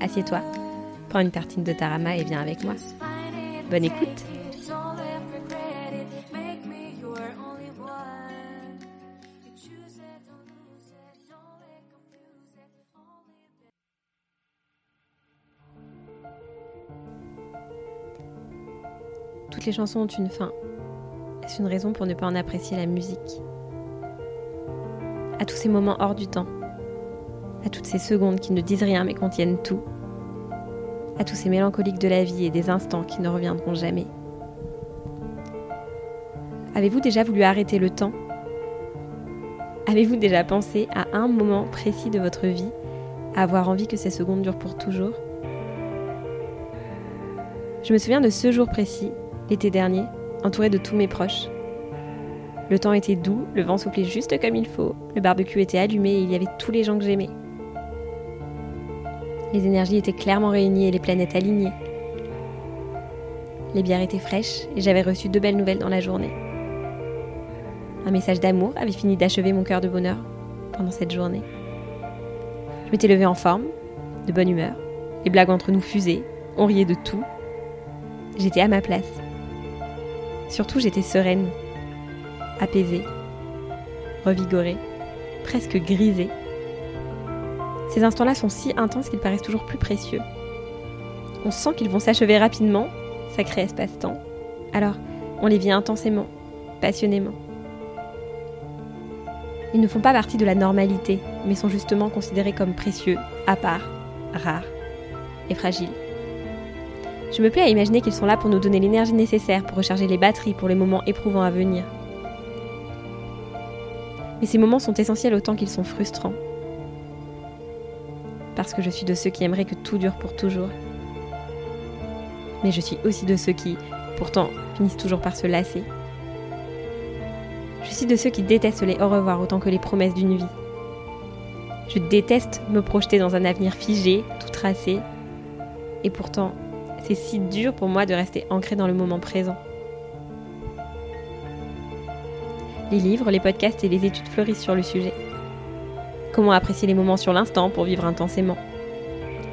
assieds-toi, prends une tartine de tarama et viens avec moi. Bonne écoute Toutes les chansons ont une fin. Est-ce une raison pour ne pas en apprécier la musique? À tous ces moments hors du temps, à toutes ces secondes qui ne disent rien mais contiennent tout, à tous ces mélancoliques de la vie et des instants qui ne reviendront jamais. Avez-vous déjà voulu arrêter le temps? Avez-vous déjà pensé à un moment précis de votre vie, à avoir envie que ces secondes durent pour toujours? Je me souviens de ce jour précis, l'été dernier, entouré de tous mes proches. Le temps était doux, le vent soufflait juste comme il faut, le barbecue était allumé et il y avait tous les gens que j'aimais. Les énergies étaient clairement réunies et les planètes alignées. Les bières étaient fraîches et j'avais reçu deux belles nouvelles dans la journée. Un message d'amour avait fini d'achever mon cœur de bonheur pendant cette journée. Je m'étais levée en forme, de bonne humeur. Les blagues entre nous fusaient, on riait de tout. J'étais à ma place. Surtout, j'étais sereine, apaisée, revigorée, presque grisée. Ces instants-là sont si intenses qu'ils paraissent toujours plus précieux. On sent qu'ils vont s'achever rapidement, sacré espace-temps. Alors, on les vit intensément, passionnément. Ils ne font pas partie de la normalité, mais sont justement considérés comme précieux, à part, rares et fragiles. Je me plais à imaginer qu'ils sont là pour nous donner l'énergie nécessaire pour recharger les batteries pour les moments éprouvants à venir. Mais ces moments sont essentiels autant qu'ils sont frustrants parce que je suis de ceux qui aimeraient que tout dure pour toujours. Mais je suis aussi de ceux qui, pourtant, finissent toujours par se lasser. Je suis de ceux qui détestent les au revoir autant que les promesses d'une vie. Je déteste me projeter dans un avenir figé, tout tracé. Et pourtant, c'est si dur pour moi de rester ancré dans le moment présent. Les livres, les podcasts et les études fleurissent sur le sujet. Comment apprécier les moments sur l'instant pour vivre intensément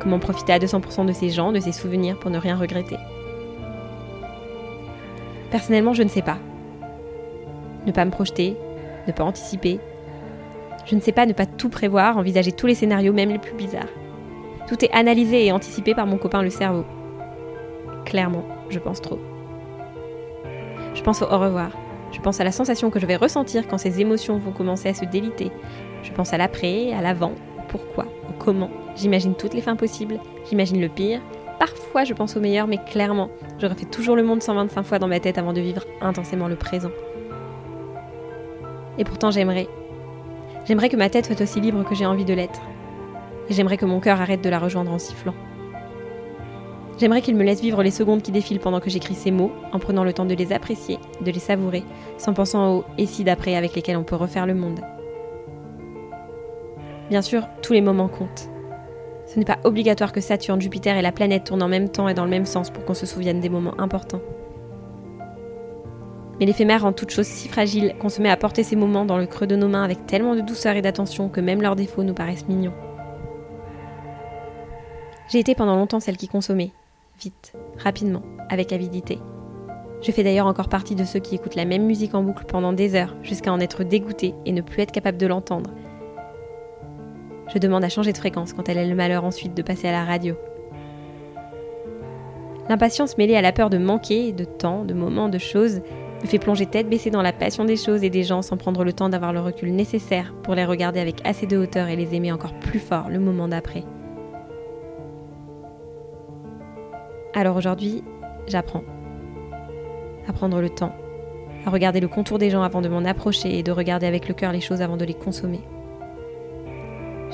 Comment profiter à 200% de ces gens, de ces souvenirs pour ne rien regretter Personnellement, je ne sais pas. Ne pas me projeter, ne pas anticiper. Je ne sais pas ne pas tout prévoir, envisager tous les scénarios, même les plus bizarres. Tout est analysé et anticipé par mon copain le cerveau. Clairement, je pense trop. Je pense au au revoir. Je pense à la sensation que je vais ressentir quand ces émotions vont commencer à se déliter, je pense à l'après, à l'avant, pourquoi, au comment. J'imagine toutes les fins possibles, j'imagine le pire. Parfois je pense au meilleur, mais clairement, je refais toujours le monde 125 fois dans ma tête avant de vivre intensément le présent. Et pourtant j'aimerais. J'aimerais que ma tête soit aussi libre que j'ai envie de l'être. Et j'aimerais que mon cœur arrête de la rejoindre en sifflant. J'aimerais qu'il me laisse vivre les secondes qui défilent pendant que j'écris ces mots, en prenant le temps de les apprécier, de les savourer, sans pensant aux et si d'après avec lesquels on peut refaire le monde. Bien sûr, tous les moments comptent. Ce n'est pas obligatoire que Saturne, Jupiter et la planète tournent en même temps et dans le même sens pour qu'on se souvienne des moments importants. Mais l'éphémère rend toute chose si fragile qu'on se met à porter ces moments dans le creux de nos mains avec tellement de douceur et d'attention que même leurs défauts nous paraissent mignons. J'ai été pendant longtemps celle qui consommait, vite, rapidement, avec avidité. Je fais d'ailleurs encore partie de ceux qui écoutent la même musique en boucle pendant des heures jusqu'à en être dégoûté et ne plus être capable de l'entendre, je demande à changer de fréquence quand elle a le malheur ensuite de passer à la radio. L'impatience mêlée à la peur de manquer, de temps, de moments, de choses, me fait plonger tête baissée dans la passion des choses et des gens sans prendre le temps d'avoir le recul nécessaire pour les regarder avec assez de hauteur et les aimer encore plus fort le moment d'après. Alors aujourd'hui, j'apprends. À prendre le temps, à regarder le contour des gens avant de m'en approcher et de regarder avec le cœur les choses avant de les consommer.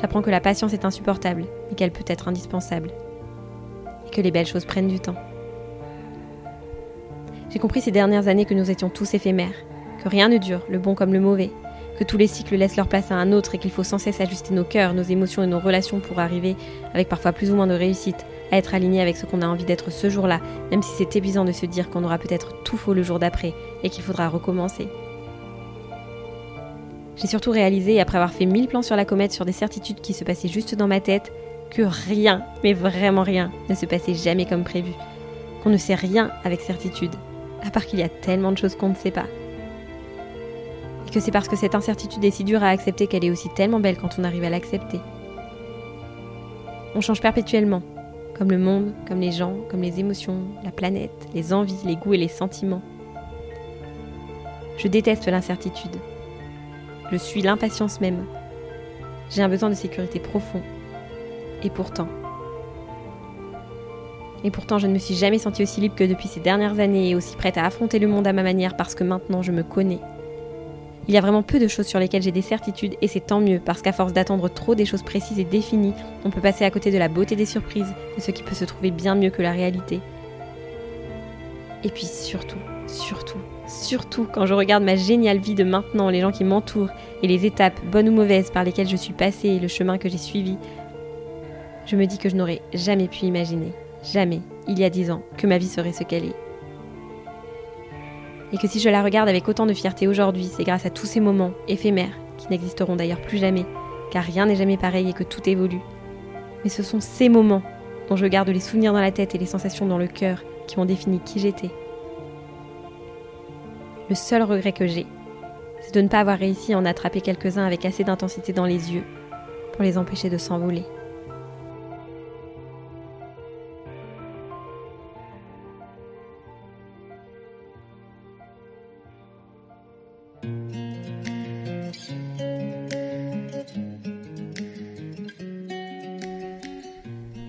J'apprends que la patience est insupportable et qu'elle peut être indispensable. et que les belles choses prennent du temps. J'ai compris ces dernières années que nous étions tous éphémères, que rien ne dure, le bon comme le mauvais, que tous les cycles laissent leur place à un autre et qu'il faut sans cesse ajuster nos cœurs, nos émotions et nos relations pour arriver, avec parfois plus ou moins de réussite, à être aligné avec ce qu'on a envie d'être ce jour-là, même si c'est épuisant de se dire qu'on aura peut-être tout faux le jour d'après et qu'il faudra recommencer. J'ai surtout réalisé, après avoir fait mille plans sur la comète sur des certitudes qui se passaient juste dans ma tête, que rien, mais vraiment rien, ne se passait jamais comme prévu. Qu'on ne sait rien avec certitude, à part qu'il y a tellement de choses qu'on ne sait pas. Et que c'est parce que cette incertitude est si dure à accepter qu'elle est aussi tellement belle quand on arrive à l'accepter. On change perpétuellement, comme le monde, comme les gens, comme les émotions, la planète, les envies, les goûts et les sentiments. Je déteste l'incertitude. Je suis l'impatience même. J'ai un besoin de sécurité profond. Et pourtant. Et pourtant, je ne me suis jamais sentie aussi libre que depuis ces dernières années et aussi prête à affronter le monde à ma manière parce que maintenant je me connais il y a vraiment peu de choses sur lesquelles j'ai des certitudes et c'est tant mieux parce qu'à force d'attendre trop des choses précises et définies, on peut passer à côté de la beauté des surprises, de ce qui peut se trouver bien mieux que la réalité. Et puis surtout, surtout, surtout quand je regarde ma géniale vie de maintenant, les gens qui m'entourent et les étapes, bonnes ou mauvaises, par lesquelles je suis passée et le chemin que j'ai suivi, je me dis que je n'aurais jamais pu imaginer, jamais, il y a dix ans, que ma vie serait ce qu'elle est et que si je la regarde avec autant de fierté aujourd'hui, c'est grâce à tous ces moments éphémères, qui n'existeront d'ailleurs plus jamais, car rien n'est jamais pareil et que tout évolue. Mais ce sont ces moments dont je garde les souvenirs dans la tête et les sensations dans le cœur qui ont défini qui j'étais. Le seul regret que j'ai, c'est de ne pas avoir réussi à en attraper quelques-uns avec assez d'intensité dans les yeux pour les empêcher de s'envoler.